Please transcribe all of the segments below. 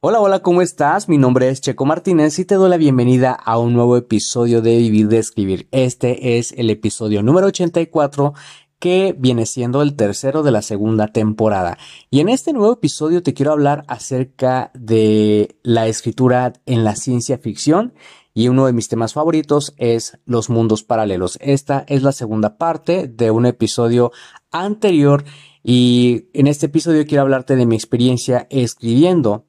Hola, hola, ¿cómo estás? Mi nombre es Checo Martínez y te doy la bienvenida a un nuevo episodio de Vivir de Escribir. Este es el episodio número 84 que viene siendo el tercero de la segunda temporada. Y en este nuevo episodio te quiero hablar acerca de la escritura en la ciencia ficción y uno de mis temas favoritos es los mundos paralelos. Esta es la segunda parte de un episodio anterior y en este episodio quiero hablarte de mi experiencia escribiendo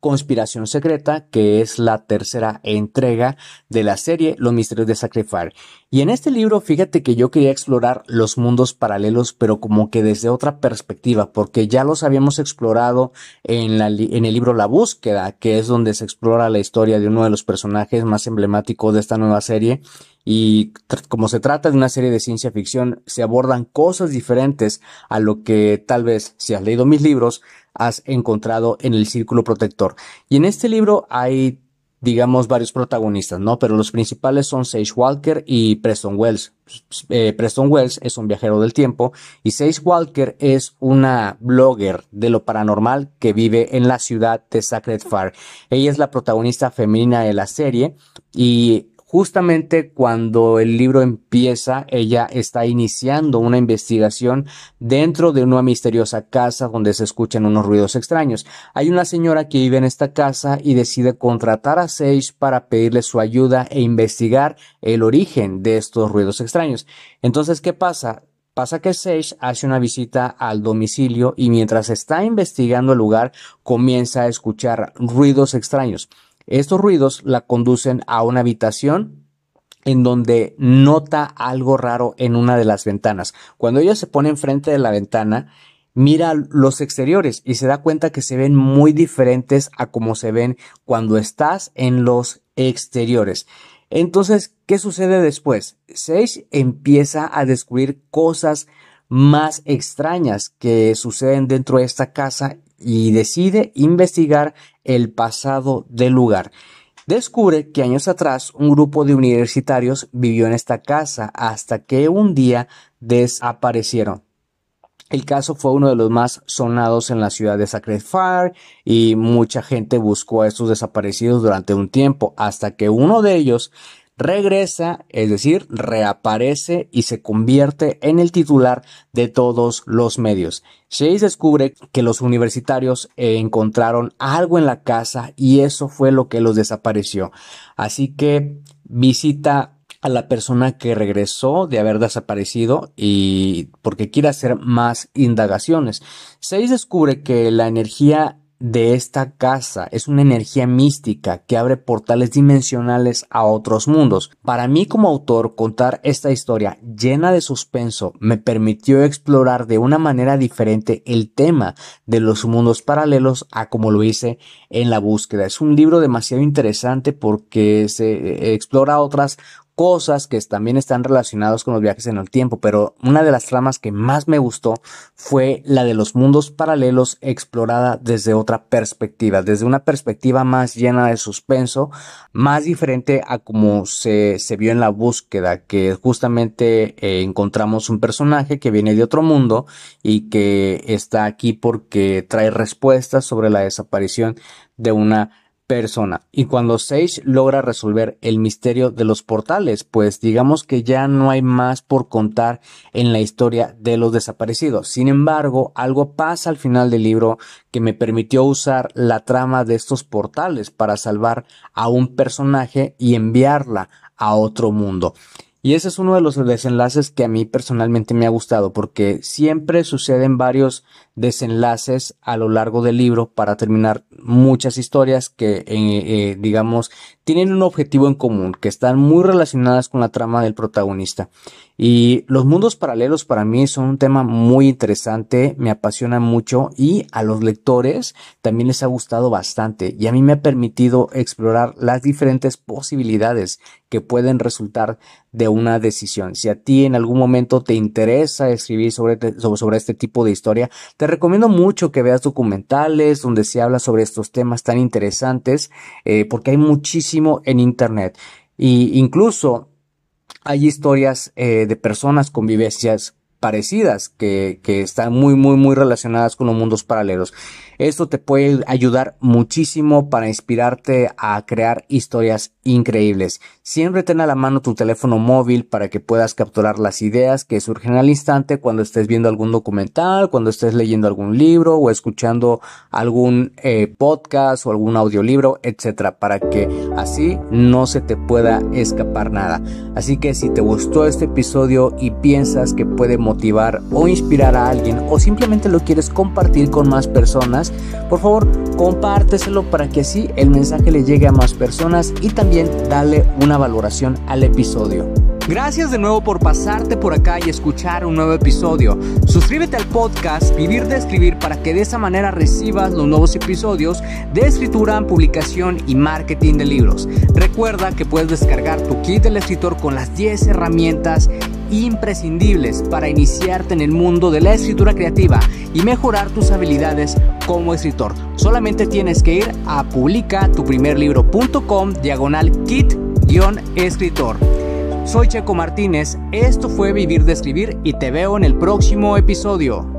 Conspiración Secreta, que es la tercera entrega de la serie Los Misterios de Sacrifice. Y en este libro, fíjate que yo quería explorar los mundos paralelos, pero como que desde otra perspectiva, porque ya los habíamos explorado en, la, en el libro La Búsqueda, que es donde se explora la historia de uno de los personajes más emblemáticos de esta nueva serie. Y como se trata de una serie de ciencia ficción, se abordan cosas diferentes a lo que tal vez, si has leído mis libros, has encontrado en el círculo protector. Y en este libro hay, digamos, varios protagonistas, ¿no? Pero los principales son Sage Walker y Preston Wells. Eh, Preston Wells es un viajero del tiempo y Sage Walker es una blogger de lo paranormal que vive en la ciudad de Sacred Fire. Ella es la protagonista femenina de la serie y Justamente cuando el libro empieza, ella está iniciando una investigación dentro de una misteriosa casa donde se escuchan unos ruidos extraños. Hay una señora que vive en esta casa y decide contratar a Sage para pedirle su ayuda e investigar el origen de estos ruidos extraños. Entonces, ¿qué pasa? Pasa que Sage hace una visita al domicilio y mientras está investigando el lugar comienza a escuchar ruidos extraños. Estos ruidos la conducen a una habitación en donde nota algo raro en una de las ventanas. Cuando ella se pone enfrente de la ventana, mira los exteriores y se da cuenta que se ven muy diferentes a como se ven cuando estás en los exteriores. Entonces, ¿qué sucede después? Sage empieza a descubrir cosas más extrañas que suceden dentro de esta casa y decide investigar el pasado del lugar. Descubre que años atrás un grupo de universitarios vivió en esta casa hasta que un día desaparecieron. El caso fue uno de los más sonados en la ciudad de Sacred Fire y mucha gente buscó a estos desaparecidos durante un tiempo hasta que uno de ellos regresa, es decir, reaparece y se convierte en el titular de todos los medios. Chase descubre que los universitarios encontraron algo en la casa y eso fue lo que los desapareció. Así que visita a la persona que regresó de haber desaparecido y porque quiere hacer más indagaciones. Chase descubre que la energía de esta casa es una energía mística que abre portales dimensionales a otros mundos. Para mí como autor contar esta historia llena de suspenso me permitió explorar de una manera diferente el tema de los mundos paralelos a como lo hice en la búsqueda. Es un libro demasiado interesante porque se explora otras cosas que también están relacionadas con los viajes en el tiempo, pero una de las tramas que más me gustó fue la de los mundos paralelos explorada desde otra perspectiva, desde una perspectiva más llena de suspenso, más diferente a como se, se vio en la búsqueda, que justamente eh, encontramos un personaje que viene de otro mundo y que está aquí porque trae respuestas sobre la desaparición de una persona. Y cuando Sage logra resolver el misterio de los portales, pues digamos que ya no hay más por contar en la historia de los desaparecidos. Sin embargo, algo pasa al final del libro que me permitió usar la trama de estos portales para salvar a un personaje y enviarla a otro mundo. Y ese es uno de los desenlaces que a mí personalmente me ha gustado porque siempre suceden varios desenlaces a lo largo del libro para terminar muchas historias que, eh, eh, digamos, tienen un objetivo en común, que están muy relacionadas con la trama del protagonista. Y los mundos paralelos para mí son un tema muy interesante, me apasiona mucho y a los lectores también les ha gustado bastante y a mí me ha permitido explorar las diferentes posibilidades que pueden resultar de una decisión. Si a ti en algún momento te interesa escribir sobre, sobre, este tipo de historia, te recomiendo mucho que veas documentales donde se habla sobre estos temas tan interesantes, eh, porque hay muchísimo en Internet. Y incluso hay historias eh, de personas con vivencias parecidas que, que están muy, muy, muy relacionadas con los mundos paralelos. Esto te puede ayudar muchísimo para inspirarte a crear historias increíbles. Siempre ten a la mano tu teléfono móvil para que puedas capturar las ideas que surgen al instante cuando estés viendo algún documental, cuando estés leyendo algún libro o escuchando algún eh, podcast o algún audiolibro, etcétera, para que así no se te pueda escapar nada. Así que si te gustó este episodio y piensas que puede motivar o inspirar a alguien o simplemente lo quieres compartir con más por favor compárteselo para que así el mensaje le llegue a más personas y también dale una valoración al episodio. Gracias de nuevo por pasarte por acá y escuchar un nuevo episodio. Suscríbete al podcast Vivir de Escribir para que de esa manera recibas los nuevos episodios de escritura, publicación y marketing de libros. Recuerda que puedes descargar tu kit del escritor con las 10 herramientas imprescindibles para iniciarte en el mundo de la escritura creativa y mejorar tus habilidades como escritor. Solamente tienes que ir a publicatuprimerlibro.com diagonal kit-escritor. Soy Checo Martínez, esto fue Vivir de Escribir y te veo en el próximo episodio.